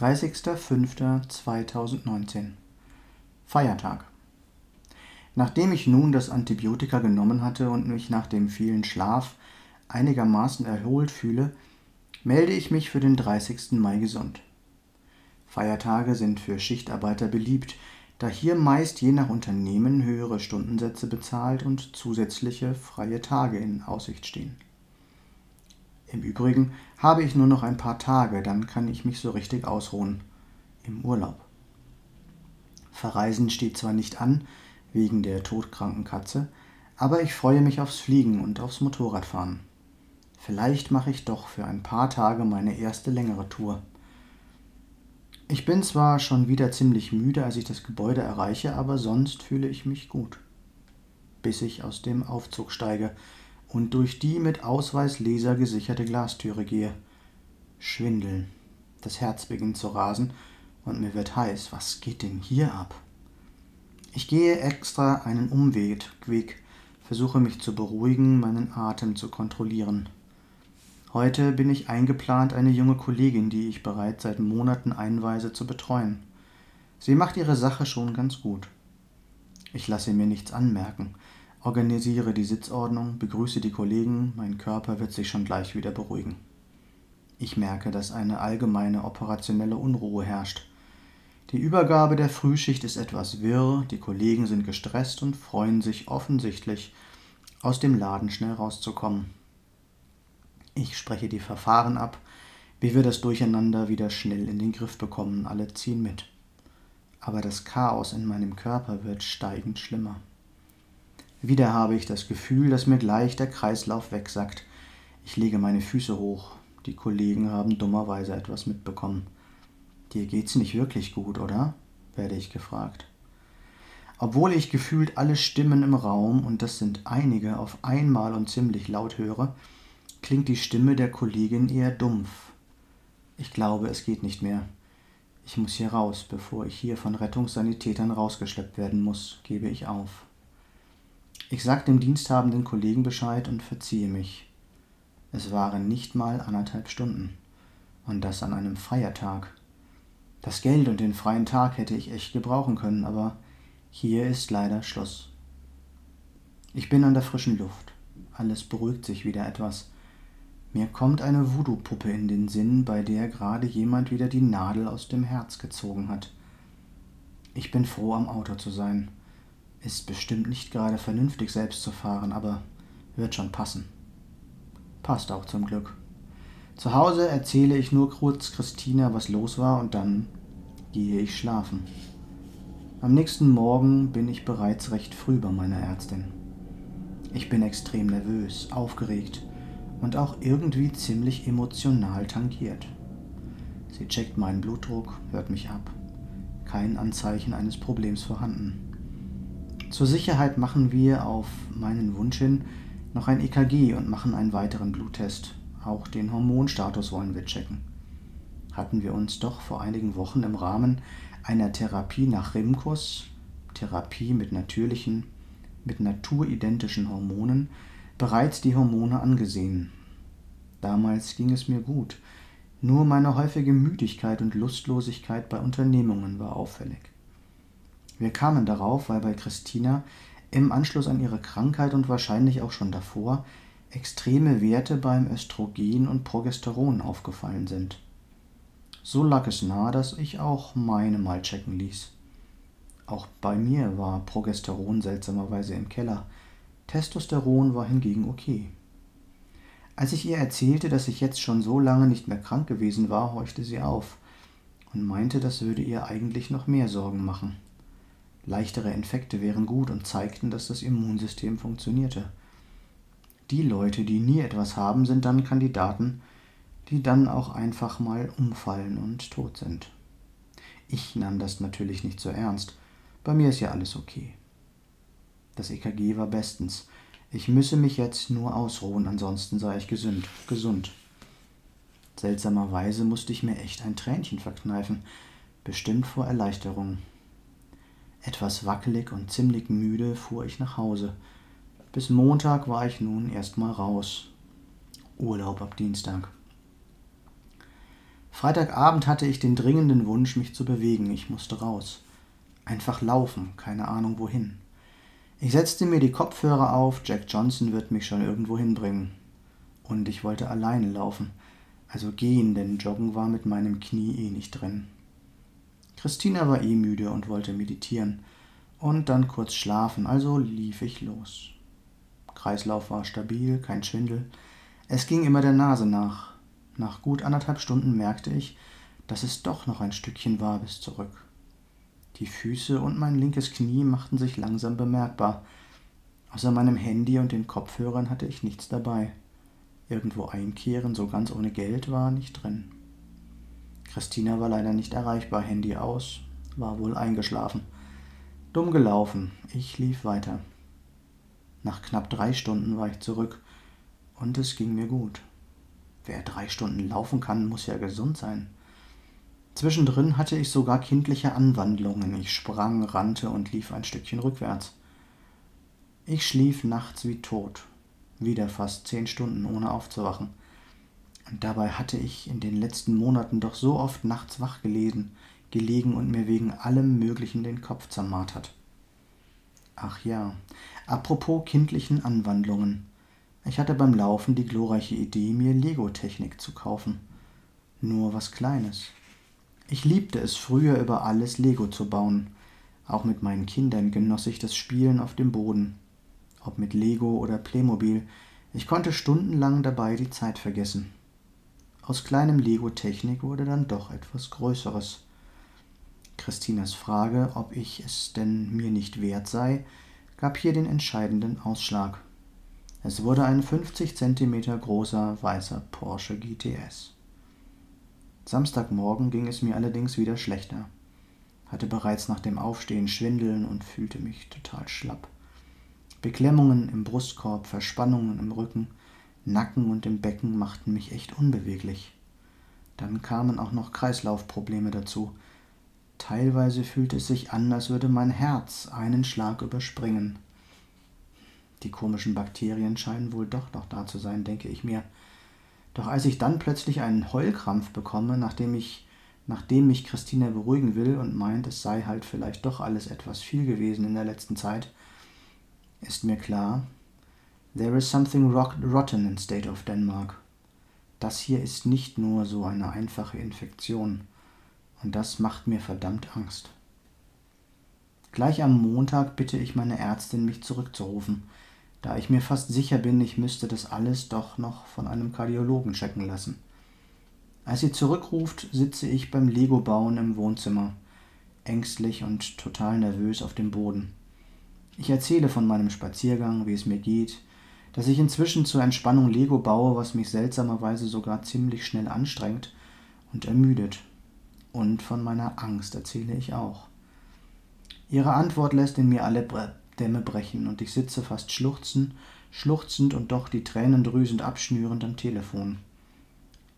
30.05.2019 Feiertag Nachdem ich nun das Antibiotika genommen hatte und mich nach dem vielen Schlaf einigermaßen erholt fühle, melde ich mich für den 30. Mai gesund. Feiertage sind für Schichtarbeiter beliebt, da hier meist je nach Unternehmen höhere Stundensätze bezahlt und zusätzliche freie Tage in Aussicht stehen. Im Übrigen habe ich nur noch ein paar Tage, dann kann ich mich so richtig ausruhen. Im Urlaub. Verreisen steht zwar nicht an, wegen der todkranken Katze, aber ich freue mich aufs Fliegen und aufs Motorradfahren. Vielleicht mache ich doch für ein paar Tage meine erste längere Tour. Ich bin zwar schon wieder ziemlich müde, als ich das Gebäude erreiche, aber sonst fühle ich mich gut. Bis ich aus dem Aufzug steige und durch die mit Ausweisleser gesicherte Glastüre gehe. Schwindeln. Das Herz beginnt zu rasen und mir wird heiß. Was geht denn hier ab? Ich gehe extra einen Umweg, versuche mich zu beruhigen, meinen Atem zu kontrollieren. Heute bin ich eingeplant, eine junge Kollegin, die ich bereits seit Monaten einweise, zu betreuen. Sie macht ihre Sache schon ganz gut. Ich lasse mir nichts anmerken, organisiere die Sitzordnung, begrüße die Kollegen, mein Körper wird sich schon gleich wieder beruhigen. Ich merke, dass eine allgemeine operationelle Unruhe herrscht. Die Übergabe der Frühschicht ist etwas wirr, die Kollegen sind gestresst und freuen sich offensichtlich, aus dem Laden schnell rauszukommen. Ich spreche die Verfahren ab, wie wir das Durcheinander wieder schnell in den Griff bekommen, alle ziehen mit. Aber das Chaos in meinem Körper wird steigend schlimmer. Wieder habe ich das Gefühl, dass mir gleich der Kreislauf wegsackt. Ich lege meine Füße hoch. Die Kollegen haben dummerweise etwas mitbekommen. Dir geht's nicht wirklich gut, oder? werde ich gefragt. Obwohl ich gefühlt alle Stimmen im Raum, und das sind einige, auf einmal und ziemlich laut höre, klingt die Stimme der Kollegin eher dumpf. Ich glaube, es geht nicht mehr. Ich muss hier raus, bevor ich hier von Rettungssanitätern rausgeschleppt werden muss, gebe ich auf. Ich sage dem diensthabenden Kollegen Bescheid und verziehe mich. Es waren nicht mal anderthalb Stunden. Und das an einem Feiertag. Das Geld und den freien Tag hätte ich echt gebrauchen können, aber hier ist leider Schluss. Ich bin an der frischen Luft. Alles beruhigt sich wieder etwas. Mir kommt eine Voodoo-Puppe in den Sinn, bei der gerade jemand wieder die Nadel aus dem Herz gezogen hat. Ich bin froh, am Auto zu sein. Ist bestimmt nicht gerade vernünftig, selbst zu fahren, aber wird schon passen. Passt auch zum Glück. Zu Hause erzähle ich nur kurz Christina, was los war, und dann gehe ich schlafen. Am nächsten Morgen bin ich bereits recht früh bei meiner Ärztin. Ich bin extrem nervös, aufgeregt und auch irgendwie ziemlich emotional tangiert. Sie checkt meinen Blutdruck, hört mich ab. Kein Anzeichen eines Problems vorhanden. Zur Sicherheit machen wir auf meinen Wunsch hin noch ein EKG und machen einen weiteren Bluttest, auch den Hormonstatus wollen wir checken. Hatten wir uns doch vor einigen Wochen im Rahmen einer Therapie nach Rimkus, Therapie mit natürlichen, mit naturidentischen Hormonen, bereits die Hormone angesehen. Damals ging es mir gut, nur meine häufige Müdigkeit und Lustlosigkeit bei Unternehmungen war auffällig. Wir kamen darauf, weil bei Christina im Anschluss an ihre Krankheit und wahrscheinlich auch schon davor extreme Werte beim Östrogen und Progesteron aufgefallen sind. So lag es nahe, dass ich auch meine mal checken ließ. Auch bei mir war Progesteron seltsamerweise im Keller. Testosteron war hingegen okay. Als ich ihr erzählte, dass ich jetzt schon so lange nicht mehr krank gewesen war, horchte sie auf und meinte, das würde ihr eigentlich noch mehr Sorgen machen. Leichtere Infekte wären gut und zeigten, dass das Immunsystem funktionierte. Die Leute, die nie etwas haben, sind dann Kandidaten, die dann auch einfach mal umfallen und tot sind. Ich nahm das natürlich nicht so ernst. Bei mir ist ja alles okay. Das EKG war bestens. Ich müsse mich jetzt nur ausruhen, ansonsten sei ich gesund. gesund. Seltsamerweise musste ich mir echt ein Tränchen verkneifen, bestimmt vor Erleichterung. Etwas wackelig und ziemlich müde fuhr ich nach Hause, bis Montag war ich nun erstmal raus. Urlaub ab Dienstag. Freitagabend hatte ich den dringenden Wunsch, mich zu bewegen. Ich musste raus. Einfach laufen, keine Ahnung wohin. Ich setzte mir die Kopfhörer auf, Jack Johnson wird mich schon irgendwo hinbringen. Und ich wollte alleine laufen, also gehen, denn Joggen war mit meinem Knie eh nicht drin. Christina war eh müde und wollte meditieren und dann kurz schlafen, also lief ich los. Kreislauf war stabil, kein Schwindel. Es ging immer der Nase nach. Nach gut anderthalb Stunden merkte ich, dass es doch noch ein Stückchen war bis zurück. Die Füße und mein linkes Knie machten sich langsam bemerkbar. Außer meinem Handy und den Kopfhörern hatte ich nichts dabei. Irgendwo einkehren, so ganz ohne Geld, war nicht drin. Christina war leider nicht erreichbar, Handy aus, war wohl eingeschlafen. Dumm gelaufen, ich lief weiter. Nach knapp drei Stunden war ich zurück und es ging mir gut. Wer drei Stunden laufen kann, muss ja gesund sein. Zwischendrin hatte ich sogar kindliche Anwandlungen. Ich sprang, rannte und lief ein Stückchen rückwärts. Ich schlief nachts wie tot, wieder fast zehn Stunden ohne aufzuwachen. Und dabei hatte ich in den letzten Monaten doch so oft nachts wach gelesen, gelegen und mir wegen allem Möglichen den Kopf zermartert. Ach ja, apropos kindlichen Anwandlungen. Ich hatte beim Laufen die glorreiche Idee, mir Lego-Technik zu kaufen. Nur was Kleines. Ich liebte es früher über alles Lego zu bauen. Auch mit meinen Kindern genoss ich das Spielen auf dem Boden. Ob mit Lego oder Playmobil, ich konnte stundenlang dabei die Zeit vergessen. Aus kleinem Lego-Technik wurde dann doch etwas Größeres. Christinas Frage, ob ich es denn mir nicht wert sei, gab hier den entscheidenden Ausschlag. Es wurde ein 50 cm großer weißer Porsche GTS. Samstagmorgen ging es mir allerdings wieder schlechter, hatte bereits nach dem Aufstehen Schwindeln und fühlte mich total schlapp. Beklemmungen im Brustkorb, Verspannungen im Rücken, Nacken und im Becken machten mich echt unbeweglich. Dann kamen auch noch Kreislaufprobleme dazu. Teilweise fühlte es sich an, als würde mein Herz einen Schlag überspringen. Die komischen Bakterien scheinen wohl doch noch da zu sein, denke ich mir. Doch als ich dann plötzlich einen Heulkrampf bekomme, nachdem ich nachdem mich Christina beruhigen will und meint, es sei halt vielleicht doch alles etwas viel gewesen in der letzten Zeit, ist mir klar, There is something rotten in state of Denmark. Das hier ist nicht nur so eine einfache Infektion. Und das macht mir verdammt Angst. Gleich am Montag bitte ich meine Ärztin, mich zurückzurufen, da ich mir fast sicher bin, ich müsste das alles doch noch von einem Kardiologen checken lassen. Als sie zurückruft, sitze ich beim Lego-Bauen im Wohnzimmer, ängstlich und total nervös auf dem Boden. Ich erzähle von meinem Spaziergang, wie es mir geht, dass ich inzwischen zur Entspannung Lego baue, was mich seltsamerweise sogar ziemlich schnell anstrengt und ermüdet. Und von meiner Angst erzähle ich auch. Ihre Antwort lässt in mir alle Dämme brechen und ich sitze fast schluchzend, schluchzend und doch die Tränen drüsend abschnürend am Telefon.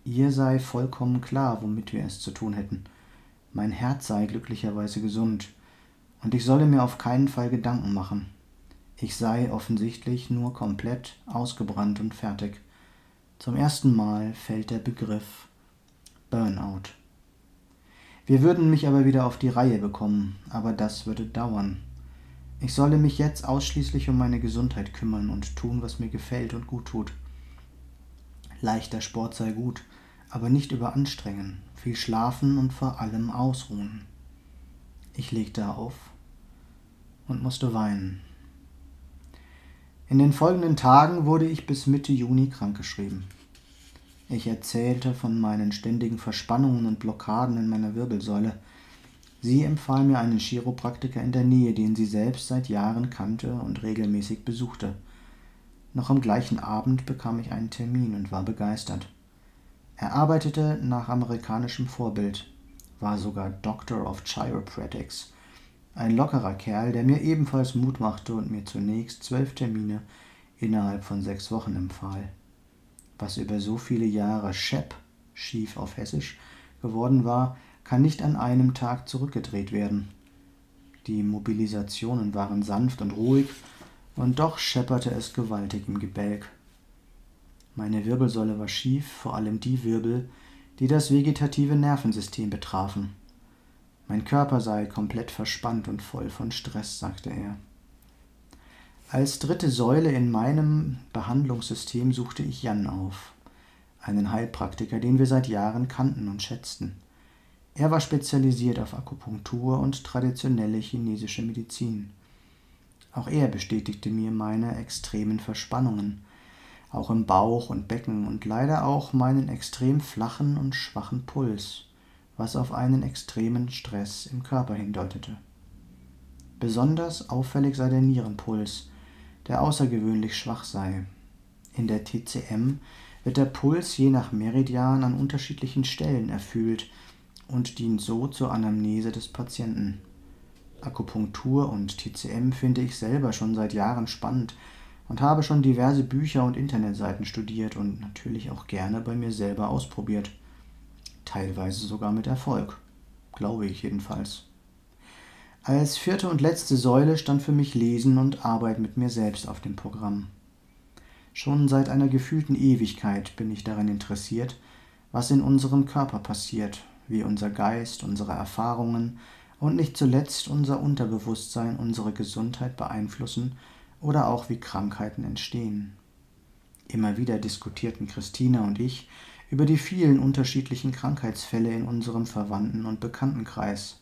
Ihr sei vollkommen klar, womit wir es zu tun hätten. Mein Herz sei glücklicherweise gesund, und ich solle mir auf keinen Fall Gedanken machen. Ich sei offensichtlich nur komplett ausgebrannt und fertig. Zum ersten Mal fällt der Begriff Burnout. Wir würden mich aber wieder auf die Reihe bekommen, aber das würde dauern. Ich solle mich jetzt ausschließlich um meine Gesundheit kümmern und tun, was mir gefällt und gut tut. Leichter Sport sei gut, aber nicht überanstrengen, viel schlafen und vor allem ausruhen. Ich legte auf und musste weinen. In den folgenden Tagen wurde ich bis Mitte Juni krankgeschrieben. Ich erzählte von meinen ständigen Verspannungen und Blockaden in meiner Wirbelsäule. Sie empfahl mir einen Chiropraktiker in der Nähe, den sie selbst seit Jahren kannte und regelmäßig besuchte. Noch am gleichen Abend bekam ich einen Termin und war begeistert. Er arbeitete nach amerikanischem Vorbild, war sogar Doctor of Chiropractics ein lockerer Kerl, der mir ebenfalls Mut machte und mir zunächst zwölf Termine innerhalb von sechs Wochen empfahl. Was über so viele Jahre Schepp, schief auf Hessisch, geworden war, kann nicht an einem Tag zurückgedreht werden. Die Mobilisationen waren sanft und ruhig, und doch schepperte es gewaltig im Gebälk. Meine Wirbelsäule war schief, vor allem die Wirbel, die das vegetative Nervensystem betrafen. Mein Körper sei komplett verspannt und voll von Stress, sagte er. Als dritte Säule in meinem Behandlungssystem suchte ich Jan auf, einen Heilpraktiker, den wir seit Jahren kannten und schätzten. Er war spezialisiert auf Akupunktur und traditionelle chinesische Medizin. Auch er bestätigte mir meine extremen Verspannungen, auch im Bauch und Becken und leider auch meinen extrem flachen und schwachen Puls, was auf einen extremen Stress im Körper hindeutete. Besonders auffällig sei der Nierenpuls, der außergewöhnlich schwach sei. In der TCM wird der Puls je nach Meridian an unterschiedlichen Stellen erfüllt und dient so zur Anamnese des Patienten. Akupunktur und TCM finde ich selber schon seit Jahren spannend und habe schon diverse Bücher und Internetseiten studiert und natürlich auch gerne bei mir selber ausprobiert. Teilweise sogar mit Erfolg, glaube ich jedenfalls. Als vierte und letzte Säule stand für mich Lesen und Arbeit mit mir selbst auf dem Programm. Schon seit einer gefühlten Ewigkeit bin ich daran interessiert, was in unserem Körper passiert, wie unser Geist, unsere Erfahrungen und nicht zuletzt unser Unterbewusstsein unsere Gesundheit beeinflussen oder auch wie Krankheiten entstehen. Immer wieder diskutierten Christina und ich über die vielen unterschiedlichen Krankheitsfälle in unserem Verwandten- und Bekanntenkreis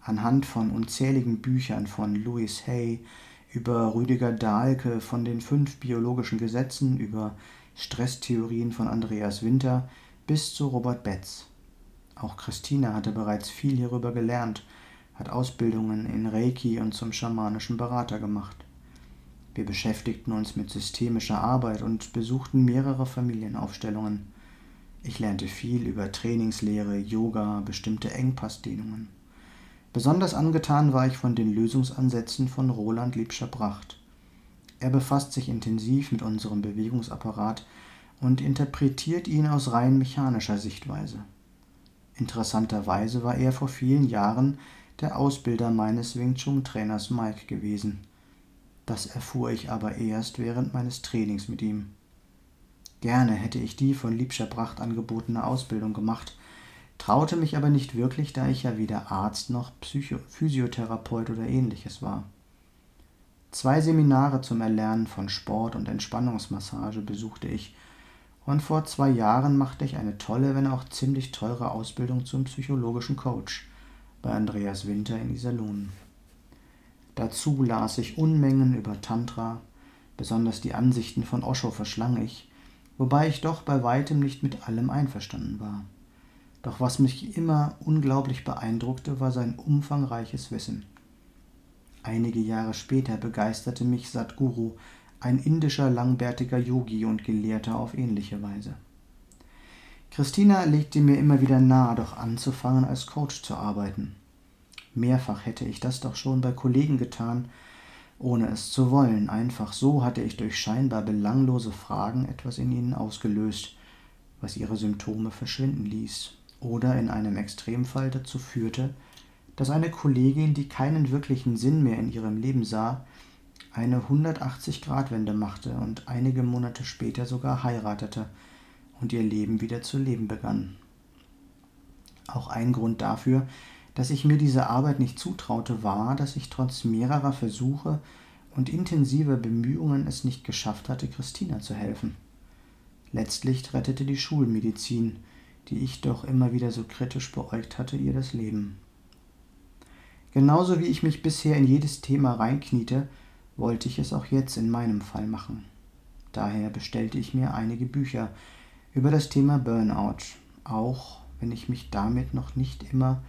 anhand von unzähligen Büchern von Louis Hay, über Rüdiger Dahlke, von den fünf biologischen Gesetzen, über Stresstheorien von Andreas Winter bis zu Robert Betz. Auch Christina hatte bereits viel hierüber gelernt, hat Ausbildungen in Reiki und zum schamanischen Berater gemacht. Wir beschäftigten uns mit systemischer Arbeit und besuchten mehrere Familienaufstellungen. Ich lernte viel über Trainingslehre, Yoga, bestimmte Engpassdehnungen. Besonders angetan war ich von den Lösungsansätzen von Roland Liebscher-Bracht. Er befasst sich intensiv mit unserem Bewegungsapparat und interpretiert ihn aus rein mechanischer Sichtweise. Interessanterweise war er vor vielen Jahren der Ausbilder meines Wing Chun Trainers Mike gewesen. Das erfuhr ich aber erst während meines Trainings mit ihm. Gerne hätte ich die von Liebscher Bracht angebotene Ausbildung gemacht, traute mich aber nicht wirklich, da ich ja weder Arzt noch Psycho Physiotherapeut oder ähnliches war. Zwei Seminare zum Erlernen von Sport und Entspannungsmassage besuchte ich, und vor zwei Jahren machte ich eine tolle, wenn auch ziemlich teure Ausbildung zum psychologischen Coach bei Andreas Winter in Iserlohn. Dazu las ich Unmengen über Tantra, besonders die Ansichten von Osho verschlang ich, wobei ich doch bei weitem nicht mit allem einverstanden war. Doch was mich immer unglaublich beeindruckte, war sein umfangreiches Wissen. Einige Jahre später begeisterte mich Sadhguru, ein indischer langbärtiger Yogi und Gelehrter auf ähnliche Weise. Christina legte mir immer wieder nahe, doch anzufangen, als Coach zu arbeiten. Mehrfach hätte ich das doch schon bei Kollegen getan, ohne es zu wollen. Einfach so hatte ich durch scheinbar belanglose Fragen etwas in ihnen ausgelöst, was ihre Symptome verschwinden ließ oder in einem Extremfall dazu führte, dass eine Kollegin, die keinen wirklichen Sinn mehr in ihrem Leben sah, eine 180-Grad-Wende machte und einige Monate später sogar heiratete und ihr Leben wieder zu leben begann. Auch ein Grund dafür, dass ich mir diese Arbeit nicht zutraute, war, dass ich trotz mehrerer Versuche und intensiver Bemühungen es nicht geschafft hatte, Christina zu helfen. Letztlich rettete die Schulmedizin, die ich doch immer wieder so kritisch beäugt hatte, ihr das Leben. Genauso wie ich mich bisher in jedes Thema reinkniete, wollte ich es auch jetzt in meinem Fall machen. Daher bestellte ich mir einige Bücher über das Thema Burnout, auch wenn ich mich damit noch nicht immer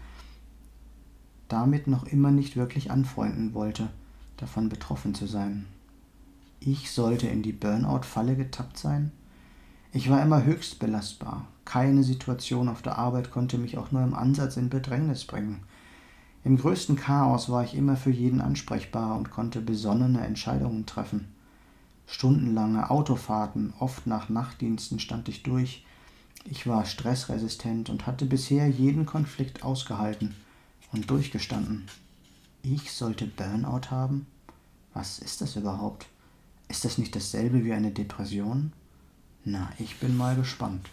damit noch immer nicht wirklich anfreunden wollte, davon betroffen zu sein. Ich sollte in die Burnout-Falle getappt sein? Ich war immer höchst belastbar. Keine Situation auf der Arbeit konnte mich auch nur im Ansatz in Bedrängnis bringen. Im größten Chaos war ich immer für jeden ansprechbar und konnte besonnene Entscheidungen treffen. Stundenlange Autofahrten, oft nach Nachtdiensten stand ich durch. Ich war stressresistent und hatte bisher jeden Konflikt ausgehalten und durchgestanden. Ich sollte Burnout haben? Was ist das überhaupt? Ist das nicht dasselbe wie eine Depression? Na, ich bin mal gespannt.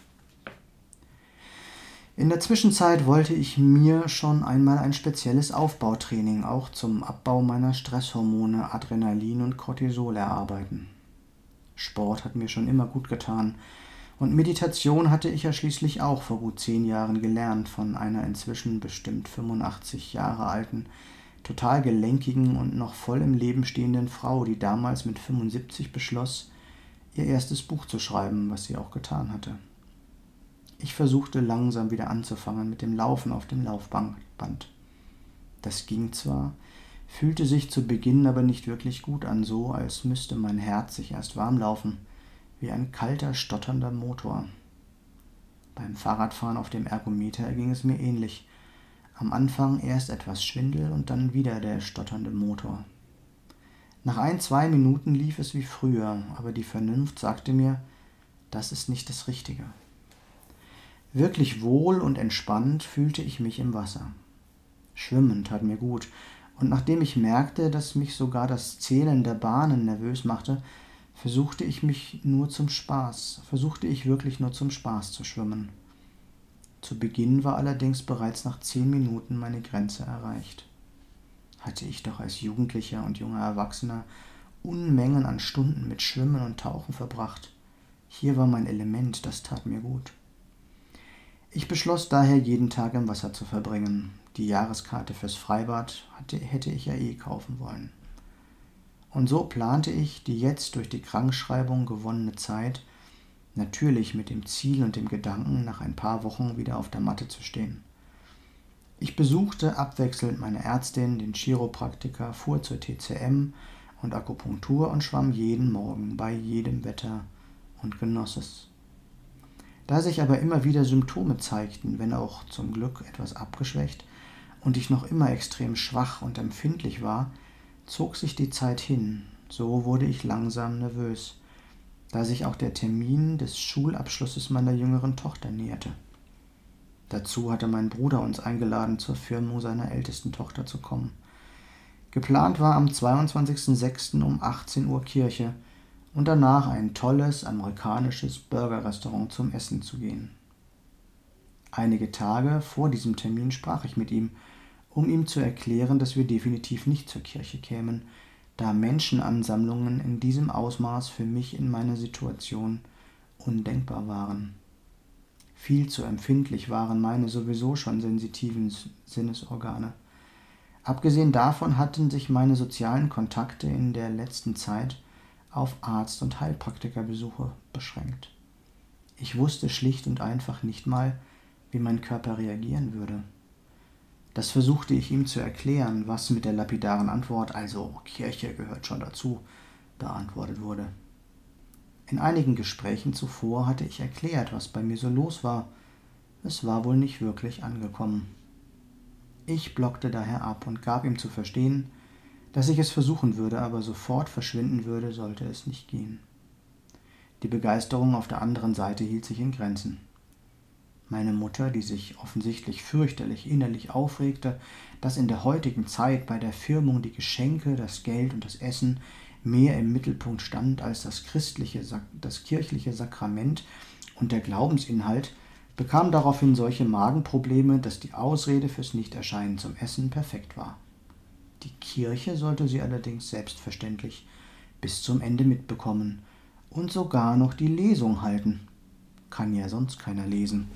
In der Zwischenzeit wollte ich mir schon einmal ein spezielles Aufbautraining auch zum Abbau meiner Stresshormone Adrenalin und Cortisol erarbeiten. Sport hat mir schon immer gut getan und Meditation hatte ich ja schließlich auch vor gut zehn Jahren gelernt von einer inzwischen bestimmt 85 Jahre alten, total gelenkigen und noch voll im Leben stehenden Frau, die damals mit 75 beschloss, ihr erstes Buch zu schreiben, was sie auch getan hatte. Ich versuchte langsam wieder anzufangen mit dem Laufen auf dem Laufband. Das ging zwar, fühlte sich zu Beginn aber nicht wirklich gut an, so als müsste mein Herz sich erst warm laufen, wie ein kalter, stotternder Motor. Beim Fahrradfahren auf dem Ergometer erging es mir ähnlich. Am Anfang erst etwas Schwindel und dann wieder der stotternde Motor. Nach ein, zwei Minuten lief es wie früher, aber die Vernunft sagte mir, das ist nicht das Richtige. Wirklich wohl und entspannt fühlte ich mich im Wasser. Schwimmen tat mir gut, und nachdem ich merkte, dass mich sogar das Zählen der Bahnen nervös machte, versuchte ich mich nur zum Spaß, versuchte ich wirklich nur zum Spaß zu schwimmen. Zu Beginn war allerdings bereits nach zehn Minuten meine Grenze erreicht. Hatte ich doch als Jugendlicher und junger Erwachsener Unmengen an Stunden mit Schwimmen und Tauchen verbracht. Hier war mein Element, das tat mir gut. Ich beschloss daher, jeden Tag im Wasser zu verbringen. Die Jahreskarte fürs Freibad hatte, hätte ich ja eh kaufen wollen. Und so plante ich die jetzt durch die Krankschreibung gewonnene Zeit, natürlich mit dem Ziel und dem Gedanken, nach ein paar Wochen wieder auf der Matte zu stehen. Ich besuchte abwechselnd meine Ärztin, den Chiropraktiker, fuhr zur TCM und Akupunktur und schwamm jeden Morgen bei jedem Wetter und genoss es. Da sich aber immer wieder Symptome zeigten, wenn auch zum Glück etwas abgeschwächt, und ich noch immer extrem schwach und empfindlich war, zog sich die Zeit hin, so wurde ich langsam nervös, da sich auch der Termin des Schulabschlusses meiner jüngeren Tochter näherte. Dazu hatte mein Bruder uns eingeladen, zur Firmung seiner ältesten Tochter zu kommen. Geplant war am 22.06. um 18 Uhr Kirche, und danach ein tolles amerikanisches Burgerrestaurant zum Essen zu gehen. Einige Tage vor diesem Termin sprach ich mit ihm, um ihm zu erklären, dass wir definitiv nicht zur Kirche kämen, da Menschenansammlungen in diesem Ausmaß für mich in meiner Situation undenkbar waren. Viel zu empfindlich waren meine sowieso schon sensitiven Sinnesorgane. Abgesehen davon hatten sich meine sozialen Kontakte in der letzten Zeit auf Arzt- und Heilpraktikerbesuche beschränkt. Ich wusste schlicht und einfach nicht mal, wie mein Körper reagieren würde. Das versuchte ich ihm zu erklären, was mit der lapidaren Antwort, also Kirche gehört schon dazu, beantwortet wurde. In einigen Gesprächen zuvor hatte ich erklärt, was bei mir so los war. Es war wohl nicht wirklich angekommen. Ich blockte daher ab und gab ihm zu verstehen, dass ich es versuchen würde, aber sofort verschwinden würde, sollte es nicht gehen. Die Begeisterung auf der anderen Seite hielt sich in Grenzen. Meine Mutter, die sich offensichtlich fürchterlich innerlich aufregte, dass in der heutigen Zeit bei der Firmung die Geschenke, das Geld und das Essen mehr im Mittelpunkt stand als das christliche, das kirchliche Sakrament und der Glaubensinhalt, bekam daraufhin solche Magenprobleme, dass die Ausrede fürs Nichterscheinen zum Essen perfekt war. Die Kirche sollte sie allerdings selbstverständlich bis zum Ende mitbekommen und sogar noch die Lesung halten. Kann ja sonst keiner lesen.